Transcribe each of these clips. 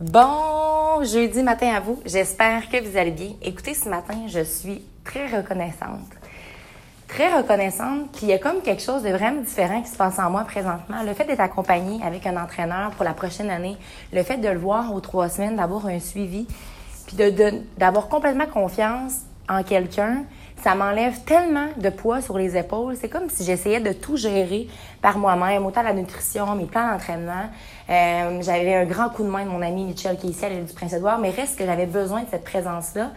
Bon jeudi matin à vous. J'espère que vous allez bien. Écoutez, ce matin, je suis très reconnaissante. Très reconnaissante. Puis il y a comme quelque chose de vraiment différent qui se passe en moi présentement. Le fait d'être accompagnée avec un entraîneur pour la prochaine année, le fait de le voir aux trois semaines, d'avoir un suivi, puis d'avoir complètement confiance en quelqu'un, ça m'enlève tellement de poids sur les épaules. C'est comme si j'essayais de tout gérer par moi-même, autant la nutrition, mes plans d'entraînement. Euh, j'avais un grand coup de main de mon amie Michelle qui est ici, elle est du Prince-Édouard, mais reste que j'avais besoin de cette présence-là.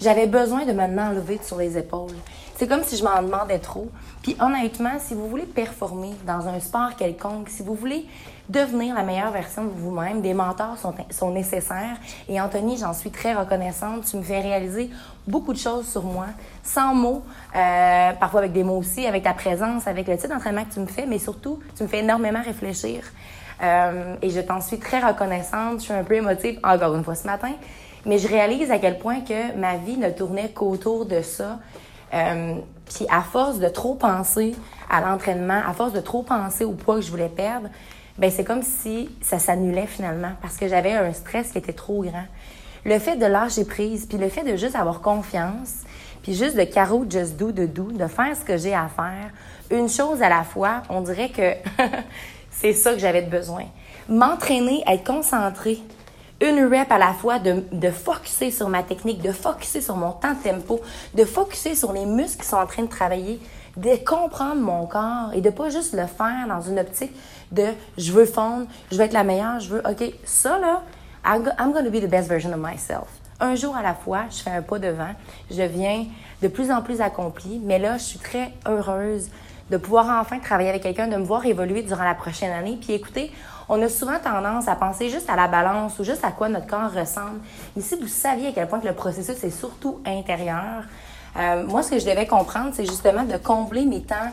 J'avais besoin de me enlever sur les épaules. C'est comme si je m'en demandais trop. Puis honnêtement, si vous voulez performer dans un sport quelconque, si vous voulez devenir la meilleure version de vous-même, des mentors sont, sont nécessaires. Et Anthony, j'en suis très reconnaissante. Tu me fais réaliser beaucoup de choses sur moi, sans mots, euh, parfois avec des mots aussi, avec ta présence, avec le type d'entraînement que tu me fais, mais surtout, tu me fais énormément réfléchir. Euh, et je t'en suis très reconnaissante. Je suis un peu émotive encore une fois ce matin. Mais je réalise à quel point que ma vie ne tournait qu'autour de ça. Euh, puis à force de trop penser à l'entraînement, à force de trop penser au poids que je voulais perdre, ben c'est comme si ça s'annulait finalement parce que j'avais un stress qui était trop grand. Le fait de lâcher prise, puis le fait de juste avoir confiance, puis juste de carreau just do, de do, de faire ce que j'ai à faire, une chose à la fois, on dirait que c'est ça que j'avais besoin. M'entraîner, être concentré, une rep à la fois, de, de focuser sur ma technique, de focuser sur mon temps de tempo, de focuser sur les muscles qui sont en train de travailler, de comprendre mon corps et de pas juste le faire dans une optique de je veux fondre, je veux être la meilleure, je veux, OK, ça là, I'm going to be the best version of myself. Un jour à la fois, je fais un pas devant, je deviens de plus en plus accomplie, mais là, je suis très heureuse de pouvoir enfin travailler avec quelqu'un, de me voir évoluer durant la prochaine année. Puis écoutez, on a souvent tendance à penser juste à la balance ou juste à quoi notre corps ressemble. Si vous saviez à quel point le processus est surtout intérieur, euh, moi, ce que je devais comprendre, c'est justement de combler mes temps,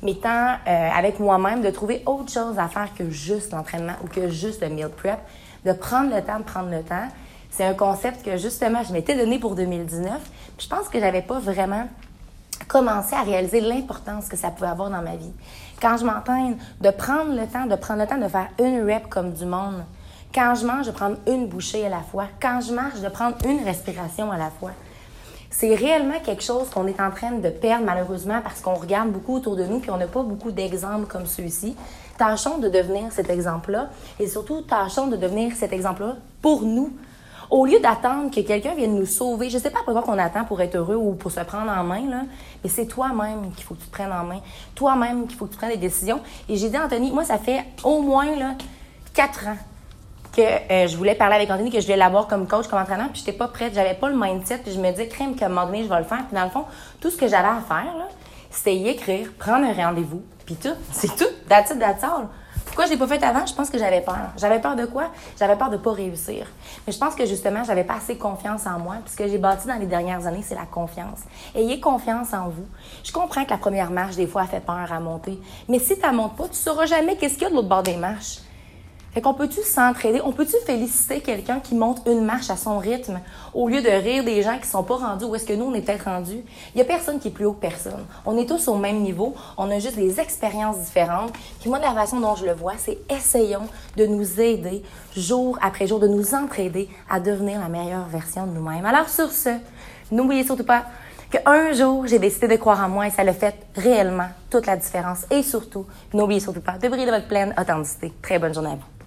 mes temps euh, avec moi-même, de trouver autre chose à faire que juste l'entraînement ou que juste le meal prep, de prendre le temps de prendre le temps. C'est un concept que justement je m'étais donné pour 2019. Puis je pense que j'avais pas vraiment commencer à réaliser l'importance que ça pouvait avoir dans ma vie. Quand je m'entraîne, de prendre le temps, de prendre le temps de faire une rep comme du monde. Quand je mange, de prendre une bouchée à la fois. Quand je marche, de prendre une respiration à la fois. C'est réellement quelque chose qu'on est en train de perdre malheureusement parce qu'on regarde beaucoup autour de nous puis on n'a pas beaucoup d'exemples comme ceux-ci. Tâchons de devenir cet exemple-là et surtout tâchons de devenir cet exemple-là pour nous au lieu d'attendre que quelqu'un vienne nous sauver, je sais pas pourquoi qu'on attend pour être heureux ou pour se prendre en main, là, mais c'est toi-même qu'il faut que tu te prennes en main. Toi-même qu'il faut que tu prennes des décisions. Et j'ai dit Anthony, moi, ça fait au moins là, quatre ans que euh, je voulais parler avec Anthony, que je voulais l'avoir comme coach, comme entraîneur, puis j'étais pas prête, j'avais pas le mindset, puis je me disais, crème, qu'à un moment donné, je vais le faire. Puis dans le fond, tout ce que j'avais à faire, c'était y écrire, prendre un rendez-vous, puis tout. C'est tout. That's it, that's all. Pourquoi je l'ai pas fait avant? Je pense que j'avais peur. J'avais peur de quoi? J'avais peur de pas réussir. Mais je pense que justement, j'avais pas assez confiance en moi. Puis ce que j'ai bâti dans les dernières années, c'est la confiance. Ayez confiance en vous. Je comprends que la première marche, des fois, fait peur à monter. Mais si tu montes pas, tu sauras jamais qu'est-ce qu'il y a de l'autre bord des marches. Fait qu'on peut-tu s'entraider? On peut-tu féliciter quelqu'un qui monte une marche à son rythme au lieu de rire des gens qui sont pas rendus où est-ce que nous, on est peut-être rendus? Il y a personne qui est plus haut que personne. On est tous au même niveau. On a juste des expériences différentes. Puis moi, la façon dont je le vois, c'est essayons de nous aider jour après jour, de nous entraider à devenir la meilleure version de nous-mêmes. Alors sur ce, n'oubliez surtout pas qu'un jour, j'ai décidé de croire en moi et ça a fait réellement toute la différence. Et surtout, n'oubliez surtout pas de briller de votre pleine authenticité. Très bonne journée à vous.